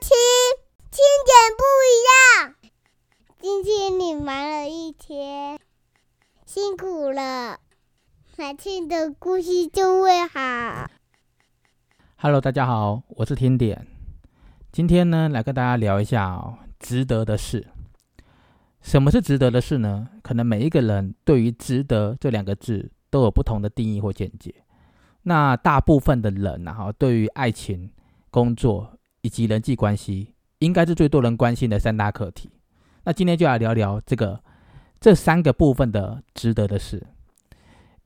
听，听点不一样。今天你忙了一天，辛苦了，来听的故事就会好。Hello，大家好，我是听点。今天呢，来跟大家聊一下，值得的事。什么是值得的事呢？可能每一个人对于“值得”这两个字都有不同的定义或见解。那大部分的人啊，哈，对于爱情、工作以及人际关系，应该是最多人关心的三大课题。那今天就来聊聊这个这三个部分的值得的事。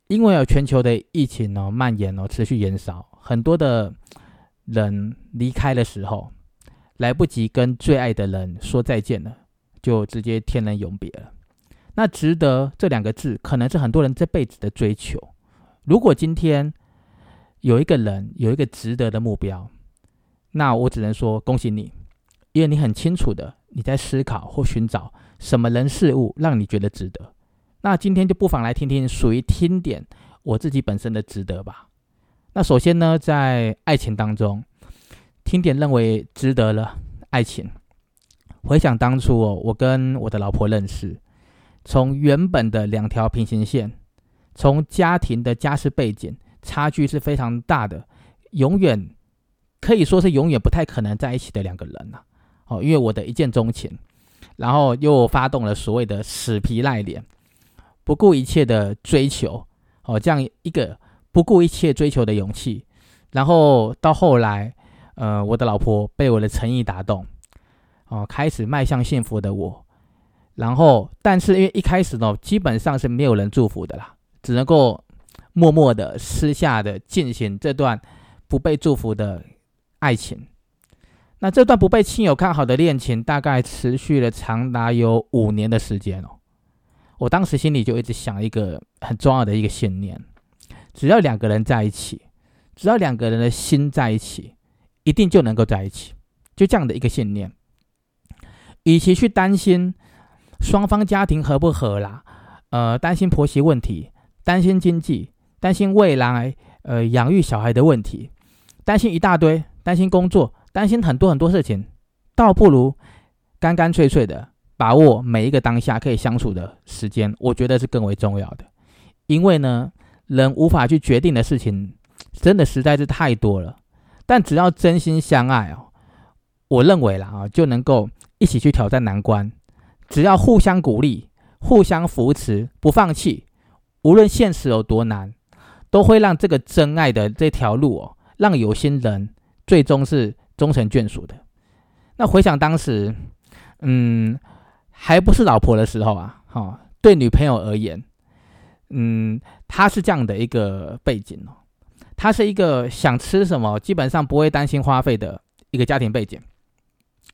因为有全球的疫情哦蔓延哦持续延烧，很多的人离开的时候，来不及跟最爱的人说再见了，就直接天人永别了。那值得这两个字，可能是很多人这辈子的追求。如果今天有一个人有一个值得的目标，那我只能说恭喜你，因为你很清楚的你在思考或寻找什么人事物让你觉得值得。那今天就不妨来听听属于听点我自己本身的值得吧。那首先呢，在爱情当中，听点认为值得了爱情。回想当初哦，我跟我的老婆认识，从原本的两条平行线，从家庭的家世背景差距是非常大的，永远可以说是永远不太可能在一起的两个人了、哦，因为我的一见钟情，然后又发动了所谓的死皮赖脸。不顾一切的追求，哦，这样一个不顾一切追求的勇气，然后到后来，呃，我的老婆被我的诚意打动，哦，开始迈向幸福的我，然后，但是因为一开始呢，基本上是没有人祝福的啦，只能够默默的、私下的进行这段不被祝福的爱情。那这段不被亲友看好的恋情，大概持续了长达有五年的时间哦。我当时心里就一直想一个很重要的一个信念：只要两个人在一起，只要两个人的心在一起，一定就能够在一起。就这样的一个信念。与其去担心双方家庭合不合啦，呃，担心婆媳问题，担心经济，担心未来呃养育小孩的问题，担心一大堆，担心工作，担心很多很多事情，倒不如干干脆脆的。把握每一个当下可以相处的时间，我觉得是更为重要的。因为呢，人无法去决定的事情，真的实在是太多了。但只要真心相爱哦，我认为啦啊，就能够一起去挑战难关。只要互相鼓励、互相扶持，不放弃，无论现实有多难，都会让这个真爱的这条路哦，让有心人最终是终成眷属的。那回想当时，嗯。还不是老婆的时候啊，哈、哦，对女朋友而言，嗯，她是这样的一个背景哦，她是一个想吃什么基本上不会担心花费的一个家庭背景，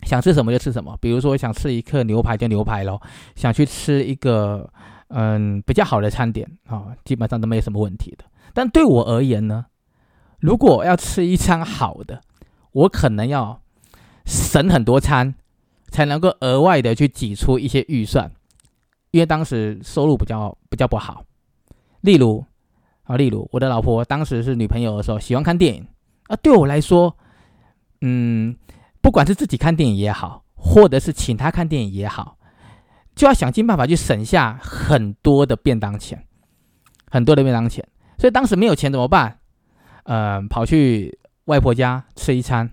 想吃什么就吃什么，比如说想吃一克牛排就牛排咯，想去吃一个嗯比较好的餐点啊、哦，基本上都没有什么问题的。但对我而言呢，如果要吃一餐好的，我可能要省很多餐。才能够额外的去挤出一些预算，因为当时收入比较比较不好。例如啊，例如我的老婆当时是女朋友的时候，喜欢看电影啊。对我来说，嗯，不管是自己看电影也好，或者是请她看电影也好，就要想尽办法去省下很多的便当钱，很多的便当钱。所以当时没有钱怎么办？呃，跑去外婆家吃一餐，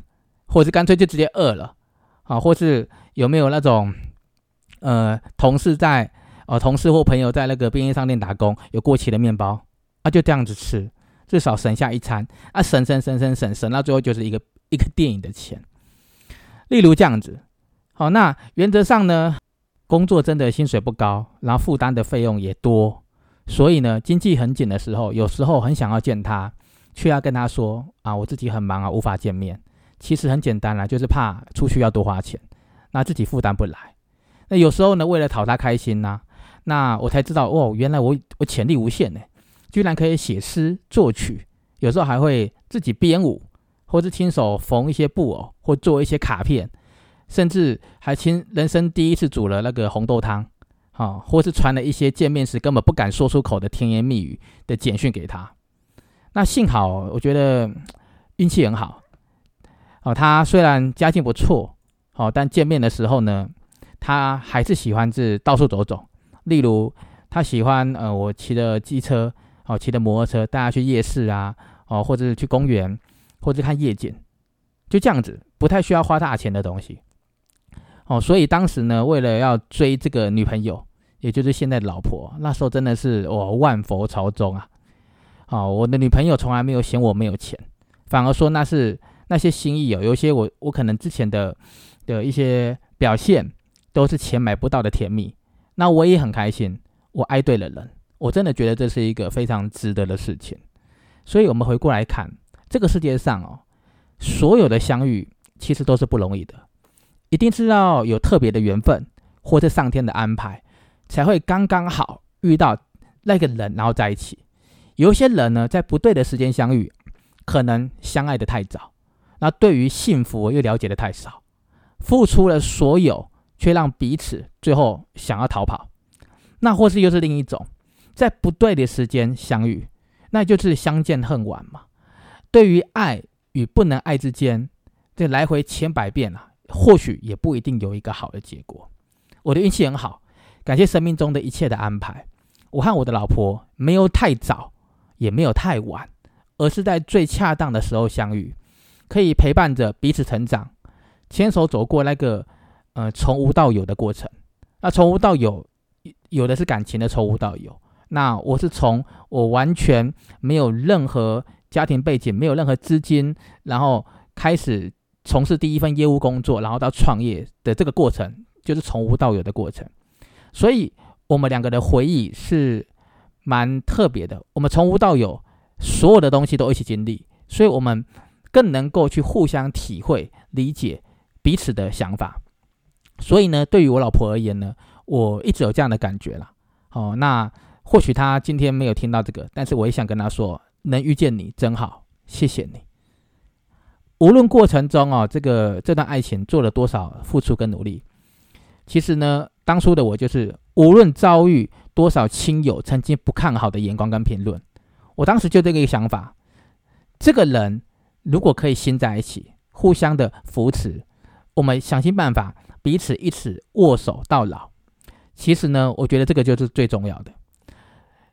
或者是干脆就直接饿了啊，或是。有没有那种，呃，同事在，呃，同事或朋友在那个便利商店打工，有过期的面包啊，就这样子吃，至少省下一餐啊，省省省省省省到最后就是一个一个电影的钱。例如这样子，好，那原则上呢，工作真的薪水不高，然后负担的费用也多，所以呢，经济很紧的时候，有时候很想要见他，却要跟他说啊，我自己很忙啊，无法见面。其实很简单啦，就是怕出去要多花钱。那自己负担不来，那有时候呢，为了讨他开心呐、那我才知道哦，原来我我潜力无限呢，居然可以写诗作曲，有时候还会自己编舞，或是亲手缝一些布偶，或做一些卡片，甚至还亲人生第一次煮了那个红豆汤，啊，或是传了一些见面时根本不敢说出口的甜言蜜语的简讯给他。那幸好，我觉得运气很好。哦，他虽然家境不错，哦，但见面的时候呢，他还是喜欢是到处走走。例如，他喜欢呃，我骑的机车，哦，骑的摩托车，带他去夜市啊，哦，或者是去公园，或者看夜景，就这样子，不太需要花大钱的东西。哦，所以当时呢，为了要追这个女朋友，也就是现在的老婆，那时候真的是我万佛朝宗啊。哦，我的女朋友从来没有嫌我没有钱，反而说那是。那些心意哦，有些我我可能之前的的一些表现都是钱买不到的甜蜜，那我也很开心，我爱对了人，我真的觉得这是一个非常值得的事情。所以，我们回过来看这个世界上哦，所有的相遇其实都是不容易的，一定是要有特别的缘分或者上天的安排，才会刚刚好遇到那个人，然后在一起。有些人呢，在不对的时间相遇，可能相爱的太早。那对于幸福又了解的太少，付出了所有，却让彼此最后想要逃跑。那或是又是另一种，在不对的时间相遇，那就是相见恨晚嘛。对于爱与不能爱之间，这来回千百遍啊，或许也不一定有一个好的结果。我的运气很好，感谢生命中的一切的安排。我和我的老婆没有太早，也没有太晚，而是在最恰当的时候相遇。可以陪伴着彼此成长，牵手走过那个呃从无到有的过程。那从无到有，有的是感情的从无到有。那我是从我完全没有任何家庭背景，没有任何资金，然后开始从事第一份业务工作，然后到创业的这个过程，就是从无到有的过程。所以，我们两个的回忆是蛮特别的。我们从无到有，所有的东西都一起经历，所以我们。更能够去互相体会、理解彼此的想法，所以呢，对于我老婆而言呢，我一直有这样的感觉了。哦，那或许她今天没有听到这个，但是我也想跟她说，能遇见你真好，谢谢你。无论过程中哦，这个这段爱情做了多少付出跟努力，其实呢，当初的我就是无论遭遇多少亲友曾经不看好的眼光跟评论，我当时就这个想法，这个人。如果可以心在一起，互相的扶持，我们想尽办法彼此一起握手到老。其实呢，我觉得这个就是最重要的。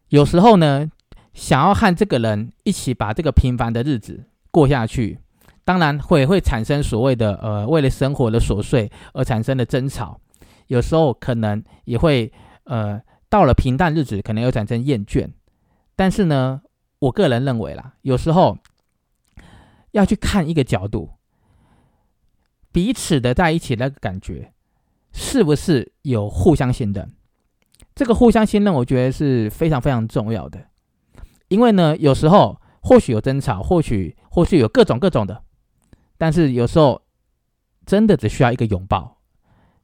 有时候呢，想要和这个人一起把这个平凡的日子过下去，当然会会产生所谓的呃，为了生活的琐碎而产生的争吵。有时候可能也会呃，到了平淡日子，可能又产生厌倦。但是呢，我个人认为啦，有时候。要去看一个角度，彼此的在一起那个感觉，是不是有互相信任？这个互相信任，我觉得是非常非常重要的。因为呢，有时候或许有争吵，或许或许有各种各种的，但是有时候真的只需要一个拥抱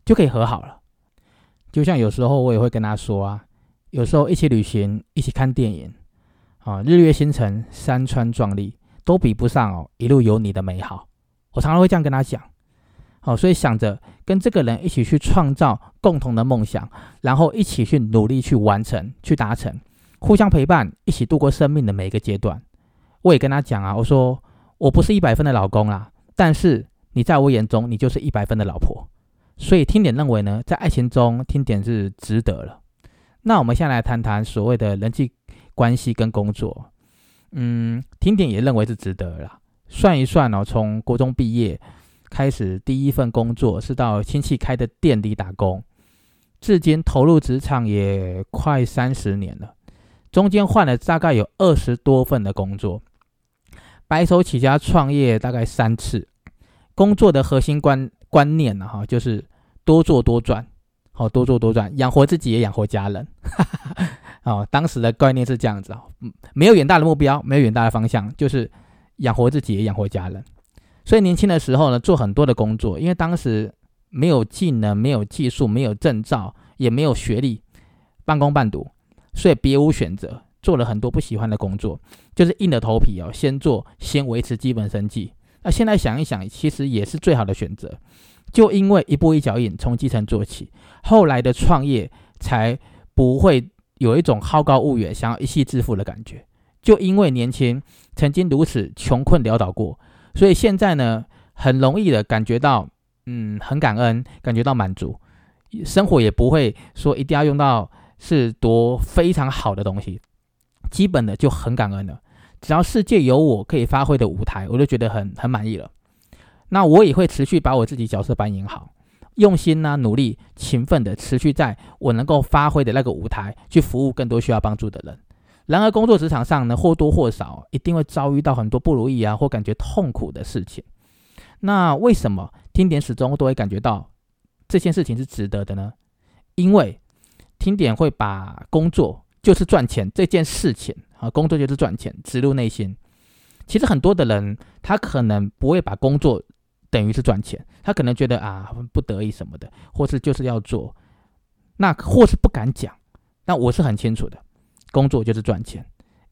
就可以和好了。就像有时候我也会跟他说啊，有时候一起旅行，一起看电影，啊，日月星辰，山川壮丽。都比不上哦，一路有你的美好。我常常会这样跟他讲，好，所以想着跟这个人一起去创造共同的梦想，然后一起去努力去完成、去达成，互相陪伴，一起度过生命的每一个阶段。我也跟他讲啊，我说我不是一百分的老公啦，但是你在我眼中，你就是一百分的老婆。所以听点认为呢，在爱情中听点是值得了。那我们先来谈谈所谓的人际关系跟工作。嗯，听点也认为是值得了。算一算哦，从国中毕业开始，第一份工作是到亲戚开的店里打工，至今投入职场也快三十年了。中间换了大概有二十多份的工作，白手起家创业大概三次。工作的核心观观念呢，哈，就是多做多赚，好多做多赚，养活自己也养活家人。哦，当时的概念是这样子啊，没有远大的目标，没有远大的方向，就是养活自己也养活家人。所以年轻的时候呢，做很多的工作，因为当时没有技能、没有技术、没有证照，也没有学历，半工半读，所以别无选择，做了很多不喜欢的工作，就是硬着头皮哦，先做，先维持基本生计。那现在想一想，其实也是最好的选择。就因为一步一脚印，从基层做起，后来的创业才不会。有一种好高骛远、想要一夕致富的感觉，就因为年轻，曾经如此穷困潦倒过，所以现在呢，很容易的感觉到，嗯，很感恩，感觉到满足，生活也不会说一定要用到是多非常好的东西，基本的就很感恩了。只要世界有我可以发挥的舞台，我就觉得很很满意了。那我也会持续把我自己角色扮演好，用心呢，努力、勤奋的持续在我能够发挥的那个舞台去服务更多需要帮助的人。然而，工作职场上呢，或多或少一定会遭遇到很多不如意啊，或感觉痛苦的事情。那为什么听点始终都会感觉到这件事情是值得的呢？因为听点会把工作就是赚钱这件事情啊，工作就是赚钱植入内心。其实很多的人他可能不会把工作等于是赚钱，他可能觉得啊不得已什么的，或是就是要做，那或是不敢讲。那我是很清楚的。工作就是赚钱，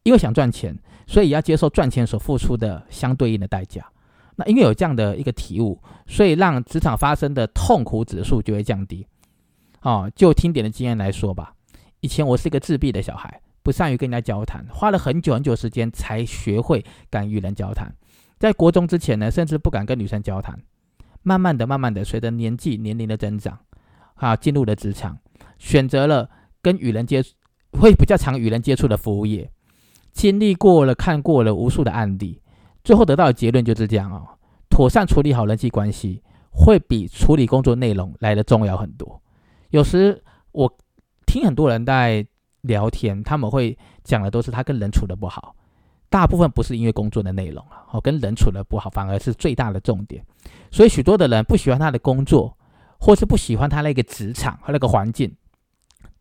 因为想赚钱，所以要接受赚钱所付出的相对应的代价。那因为有这样的一个体悟，所以让职场发生的痛苦指数就会降低。哦，就听点的经验来说吧，以前我是一个自闭的小孩，不善于跟人家交谈，花了很久很久时间才学会敢与人交谈。在国中之前呢，甚至不敢跟女生交谈。慢慢的、慢慢的，随着年纪、年龄的增长，啊，进入了职场，选择了跟与人接触。会比较常与人接触的服务业，经历过了、看过了无数的案例，最后得到的结论就是这样哦。妥善处理好人际关系，会比处理工作内容来的重要很多。有时我听很多人在聊天，他们会讲的都是他跟人处的不好，大部分不是因为工作的内容啊，哦，跟人处的不好反而是最大的重点。所以许多的人不喜欢他的工作，或是不喜欢他那个职场和那个环境。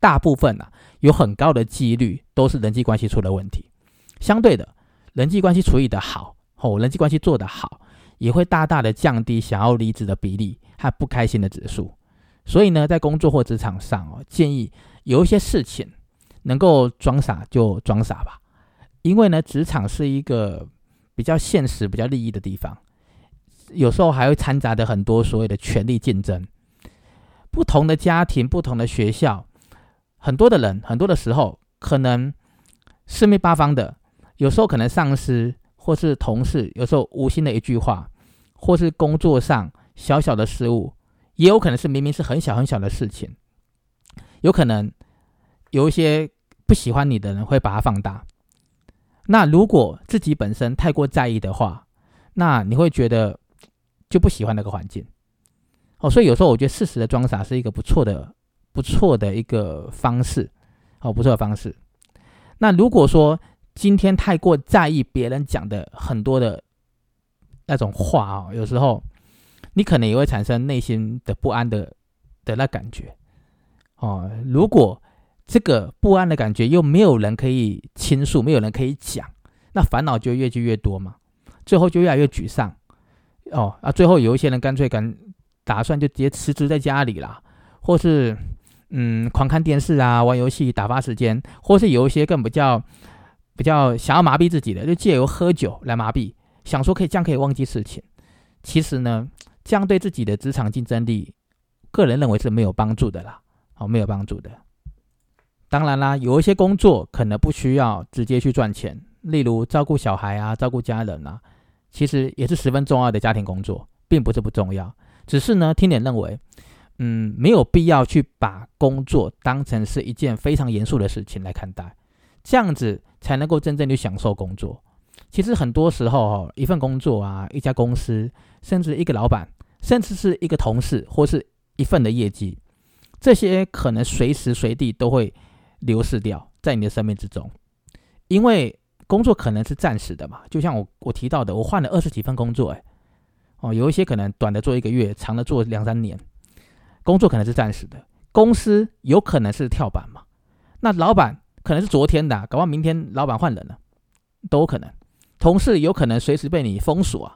大部分啊，有很高的几率都是人际关系出了问题。相对的，人际关系处理的好，哦，人际关系做得好，也会大大的降低想要离职的比例和不开心的指数。所以呢，在工作或职场上哦，建议有一些事情能够装傻就装傻吧，因为呢，职场是一个比较现实、比较利益的地方，有时候还会掺杂着很多所谓的权力竞争。不同的家庭、不同的学校。很多的人，很多的时候，可能四面八方的，有时候可能上司或是同事，有时候无心的一句话，或是工作上小小的失误，也有可能是明明是很小很小的事情，有可能有一些不喜欢你的人会把它放大。那如果自己本身太过在意的话，那你会觉得就不喜欢那个环境。哦，所以有时候我觉得适时的装傻是一个不错的。不错的一个方式，哦，不错的方式。那如果说今天太过在意别人讲的很多的那种话啊，有时候你可能也会产生内心的不安的的那感觉。哦，如果这个不安的感觉又没有人可以倾诉，没有人可以讲，那烦恼就越积越多嘛，最后就越来越沮丧。哦，啊，最后有一些人干脆敢打算就直接辞职在家里啦，或是。嗯，狂看电视啊，玩游戏打发时间，或是有一些更比较比较想要麻痹自己的，就借由喝酒来麻痹，想说可以这样可以忘记事情。其实呢，这样对自己的职场竞争力，个人认为是没有帮助的啦，哦，没有帮助的。当然啦，有一些工作可能不需要直接去赚钱，例如照顾小孩啊，照顾家人啊，其实也是十分重要的家庭工作，并不是不重要，只是呢，听点认为。嗯，没有必要去把工作当成是一件非常严肃的事情来看待，这样子才能够真正去享受工作。其实很多时候哈，一份工作啊，一家公司，甚至一个老板，甚至是一个同事，或是一份的业绩，这些可能随时随地都会流逝掉在你的生命之中。因为工作可能是暂时的嘛，就像我我提到的，我换了二十几份工作，哎，哦，有一些可能短的做一个月，长的做两三年。工作可能是暂时的，公司有可能是跳板嘛？那老板可能是昨天的，搞完明天老板换人了，都有可能。同事有可能随时被你封锁啊，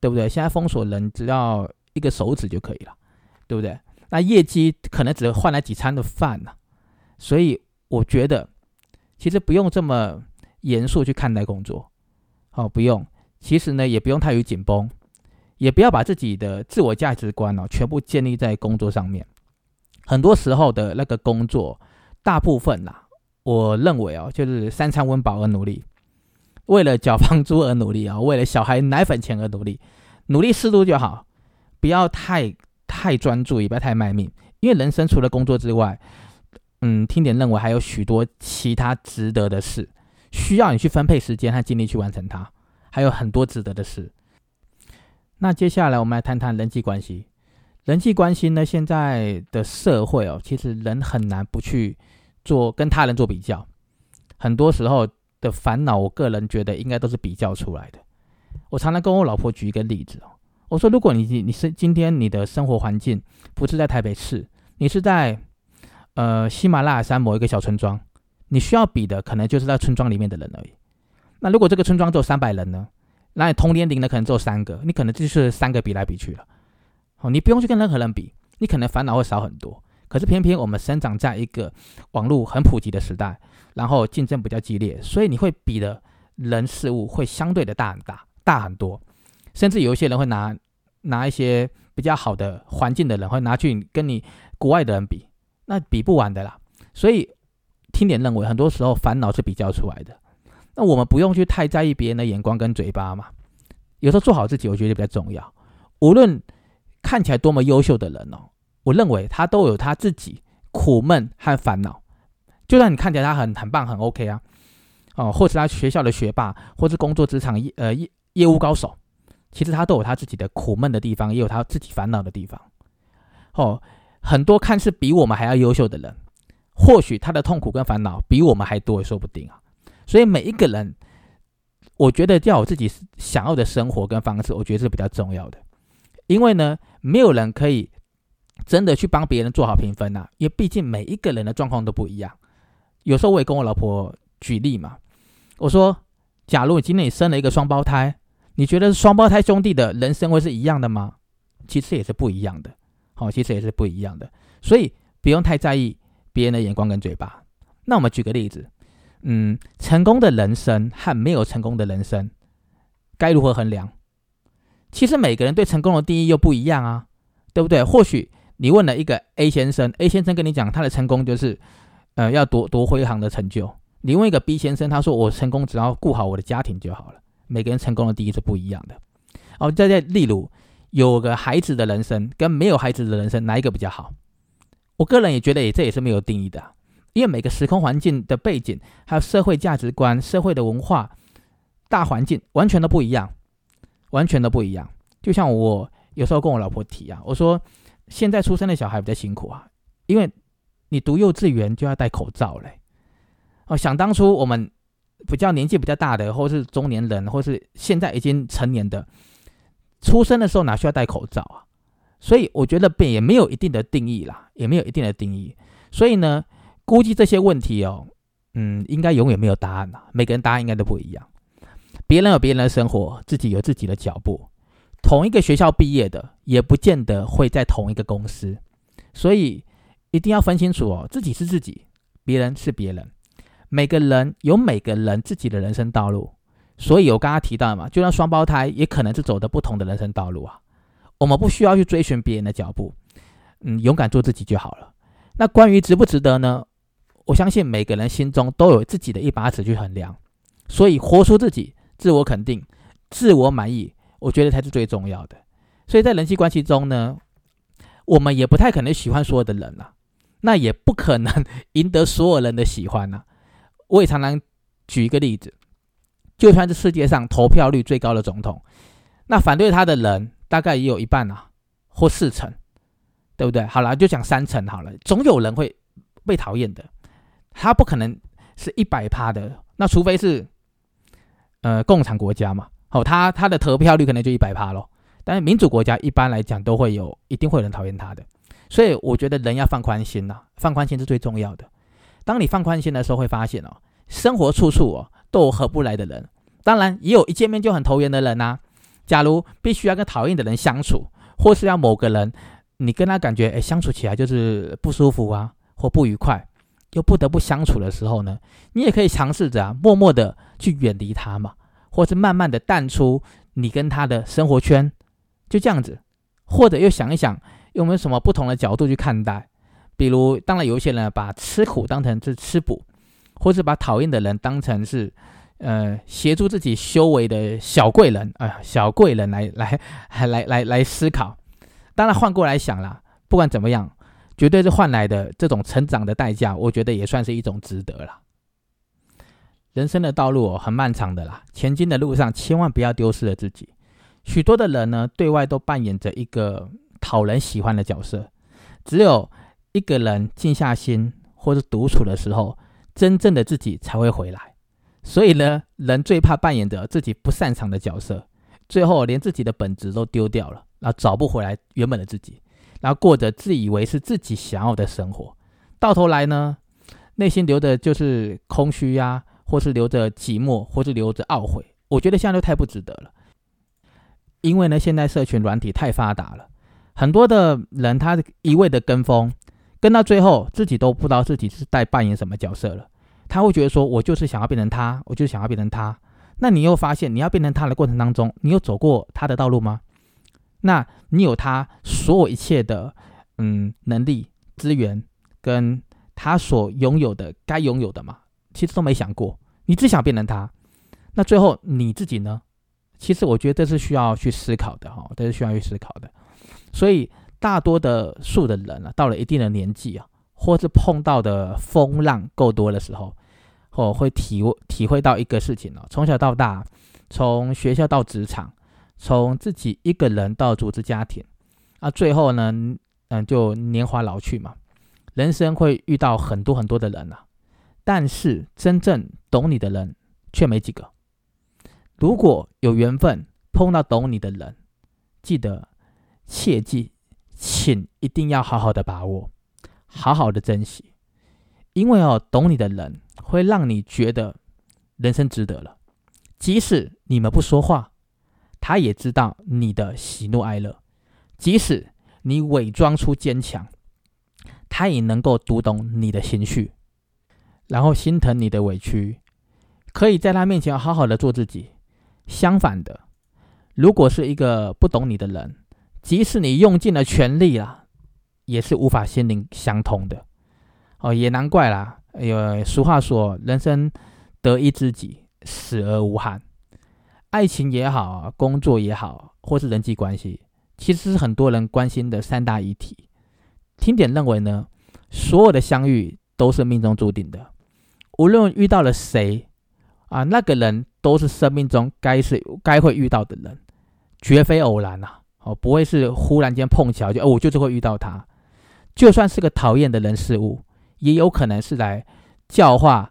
对不对？现在封锁人只要一个手指就可以了，对不对？那业绩可能只换来几餐的饭呢。所以我觉得，其实不用这么严肃去看待工作，哦，不用。其实呢，也不用太于紧绷。也不要把自己的自我价值观哦全部建立在工作上面。很多时候的那个工作，大部分呐，我认为哦，就是三餐温饱而努力，为了缴房租而努力啊，为了小孩奶粉钱而努力。努力适度就好，不要太太专注，也不要太卖命。因为人生除了工作之外，嗯，听点认为还有许多其他值得的事，需要你去分配时间和精力去完成它，还有很多值得的事。那接下来我们来谈谈人际关系。人际关系呢，现在的社会哦，其实人很难不去做跟他人做比较，很多时候的烦恼，我个人觉得应该都是比较出来的。我常常跟我老婆举一个例子哦，我说如果你你是今天你的生活环境不是在台北市，你是在呃喜马拉雅山某一个小村庄，你需要比的可能就是在村庄里面的人而已。那如果这个村庄只有三百人呢？那你同年龄的可能只有三个，你可能就是三个比来比去了。哦，你不用去跟任何人比，你可能烦恼会少很多。可是偏偏我们生长在一个网络很普及的时代，然后竞争比较激烈，所以你会比的人事物会相对的大很大，大很多。甚至有一些人会拿拿一些比较好的环境的人，会拿去跟你国外的人比，那比不完的啦。所以听点认为，很多时候烦恼是比较出来的。那我们不用去太在意别人的眼光跟嘴巴嘛，有时候做好自己，我觉得比较重要。无论看起来多么优秀的人哦，我认为他都有他自己苦闷和烦恼。就算你看起来他很很棒很 OK 啊，哦，或是他学校的学霸，或是工作职场业呃业业务高手，其实他都有他自己的苦闷的地方，也有他自己烦恼的地方。哦，很多看似比我们还要优秀的人，或许他的痛苦跟烦恼比我们还多也说不定啊。所以每一个人，我觉得要有自己想要的生活跟方式，我觉得是比较重要的。因为呢，没有人可以真的去帮别人做好评分呐，因为毕竟每一个人的状况都不一样。有时候我也跟我老婆举例嘛，我说，假如你今天你生了一个双胞胎，你觉得双胞胎兄弟的人生会是一样的吗？其实也是不一样的，好，其实也是不一样的。所以不用太在意别人的眼光跟嘴巴。那我们举个例子。嗯，成功的人生和没有成功的人生，该如何衡量？其实每个人对成功的定义又不一样啊，对不对？或许你问了一个 A 先生，A 先生跟你讲他的成功就是，呃，要夺夺辉煌的成就。你问一个 B 先生，他说我成功只要顾好我的家庭就好了。每个人成功的定义是不一样的。哦，再再例如，有个孩子的人生跟没有孩子的人生，哪一个比较好？我个人也觉得，也这也是没有定义的。因为每个时空环境的背景，还有社会价值观、社会的文化大环境，完全都不一样，完全都不一样。就像我有时候跟我老婆提啊，我说现在出生的小孩比较辛苦啊，因为你读幼稚园就要戴口罩嘞。哦，想当初我们比较年纪比较大的，或是中年人，或是现在已经成年的，出生的时候哪需要戴口罩啊？所以我觉得也也没有一定的定义啦，也没有一定的定义。所以呢。估计这些问题哦，嗯，应该永远没有答案啦。每个人答案应该都不一样。别人有别人的生活，自己有自己的脚步。同一个学校毕业的，也不见得会在同一个公司。所以一定要分清楚哦，自己是自己，别人是别人。每个人有每个人自己的人生道路。所以我刚刚提到嘛，就像双胞胎，也可能是走的不同的人生道路啊。我们不需要去追寻别人的脚步，嗯，勇敢做自己就好了。那关于值不值得呢？我相信每个人心中都有自己的一把尺去衡量，所以活出自己，自我肯定，自我满意，我觉得才是最重要的。所以在人际关系中呢，我们也不太可能喜欢所有的人呐，那也不可能赢得所有人的喜欢呐。我也常常举一个例子，就算是世界上投票率最高的总统，那反对他的人大概也有一半啊，或四成，对不对？好了，就讲三成好了，总有人会被讨厌的。他不可能是一百趴的，那除非是，呃，共产国家嘛，哦，他他的投票率可能就一百趴咯。但是民主国家一般来讲都会有，一定会有人讨厌他的。所以我觉得人要放宽心呐，放宽心是最重要的。当你放宽心的时候，会发现哦，生活处处哦都有合不来的人，当然也有一见面就很投缘的人呐。假如必须要跟讨厌的人相处，或是要某个人，你跟他感觉哎相处起来就是不舒服啊，或不愉快。又不得不相处的时候呢，你也可以尝试着啊，默默的去远离他嘛，或是慢慢的淡出你跟他的生活圈，就这样子。或者又想一想，有没有什么不同的角度去看待？比如，当然有一些人把吃苦当成是吃补，或是把讨厌的人当成是呃协助自己修为的小贵人，哎呀，小贵人来来来来来思考。当然换过来想啦，不管怎么样，绝对是换来的这种成长的代价，我觉得也算是一种值得了。人生的道路，很漫长的啦，前进的路上千万不要丢失了自己。许多的人呢，对外都扮演着一个讨人喜欢的角色，只有一个人静下心或者独处的时候，真正的自己才会回来。所以呢，人最怕扮演着自己不擅长的角色，最后连自己的本质都丢掉了，然后找不回来原本的自己，然后过着自以为是自己想要的生活，到头来呢，内心留的就是空虚呀。或是留着寂寞，或是留着懊悔，我觉得现在都太不值得了。因为呢，现在社群软体太发达了，很多的人他一味的跟风，跟到最后自己都不知道自己是在扮演什么角色了。他会觉得说，我就是想要变成他，我就是想要变成他。那你又发现，你要变成他的过程当中，你有走过他的道路吗？那你有他所有一切的嗯能力、资源，跟他所拥有的该拥有的吗？其实都没想过，你只想变成他，那最后你自己呢？其实我觉得这是需要去思考的哈，这是需要去思考的。所以大多的数的人啊，到了一定的年纪啊，或是碰到的风浪够多的时候，哦，会体体会到一个事情哦：从小到大，从学校到职场，从自己一个人到组织家庭，啊，最后呢，嗯，就年华老去嘛，人生会遇到很多很多的人啊。但是真正懂你的人却没几个。如果有缘分碰到懂你的人，记得切记，请一定要好好的把握，好好的珍惜，因为哦，懂你的人会让你觉得人生值得了。即使你们不说话，他也知道你的喜怒哀乐；即使你伪装出坚强，他也能够读懂你的情绪。然后心疼你的委屈，可以在他面前好好的做自己。相反的，如果是一个不懂你的人，即使你用尽了全力啦，也是无法心灵相通的。哦，也难怪啦。哎呦，俗话说，人生得一知己，死而无憾。爱情也好，工作也好，或是人际关系，其实是很多人关心的三大议题。听点认为呢，所有的相遇都是命中注定的。无论遇到了谁，啊，那个人都是生命中该是该会遇到的人，绝非偶然呐！哦，不会是忽然间碰巧就哦，我就是会遇到他。就算是个讨厌的人事物，也有可能是来教化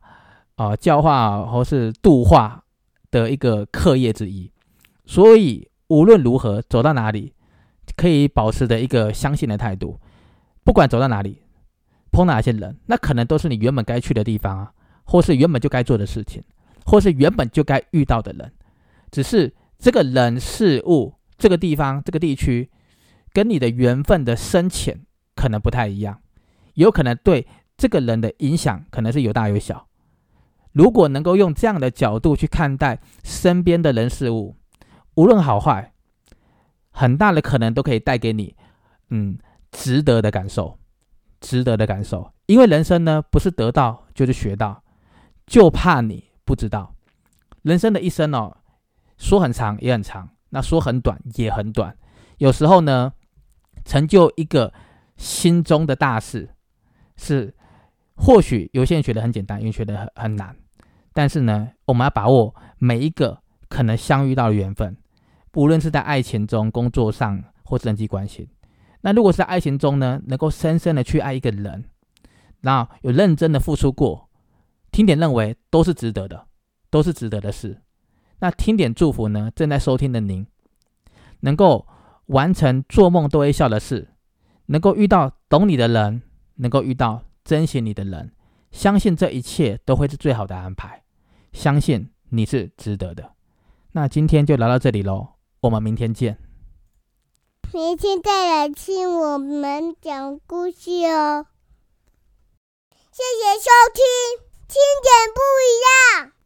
啊，教化或是度化的一个课业之一。所以无论如何走到哪里，可以保持着一个相信的态度。不管走到哪里，碰哪些人，那可能都是你原本该去的地方啊。或是原本就该做的事情，或是原本就该遇到的人，只是这个人事物、这个地方、这个地区，跟你的缘分的深浅可能不太一样，有可能对这个人的影响可能是有大有小。如果能够用这样的角度去看待身边的人事物，无论好坏，很大的可能都可以带给你，嗯，值得的感受，值得的感受。因为人生呢，不是得到就是学到。就怕你不知道，人生的一生哦，说很长也很长，那说很短也很短。有时候呢，成就一个心中的大事，是或许有些人觉得很简单，有人觉得很很难。但是呢，我们要把握每一个可能相遇到的缘分，无论是在爱情中、工作上或是人际关系。那如果是在爱情中呢，能够深深的去爱一个人，然后有认真的付出过。听点认为都是值得的，都是值得的事。那听点祝福呢？正在收听的您，能够完成做梦都会笑的事，能够遇到懂你的人，能够遇到珍惜你的人，相信这一切都会是最好的安排。相信你是值得的。那今天就聊到这里喽，我们明天见。明天再来听我们讲故事哦。谢谢收听。听点不一样。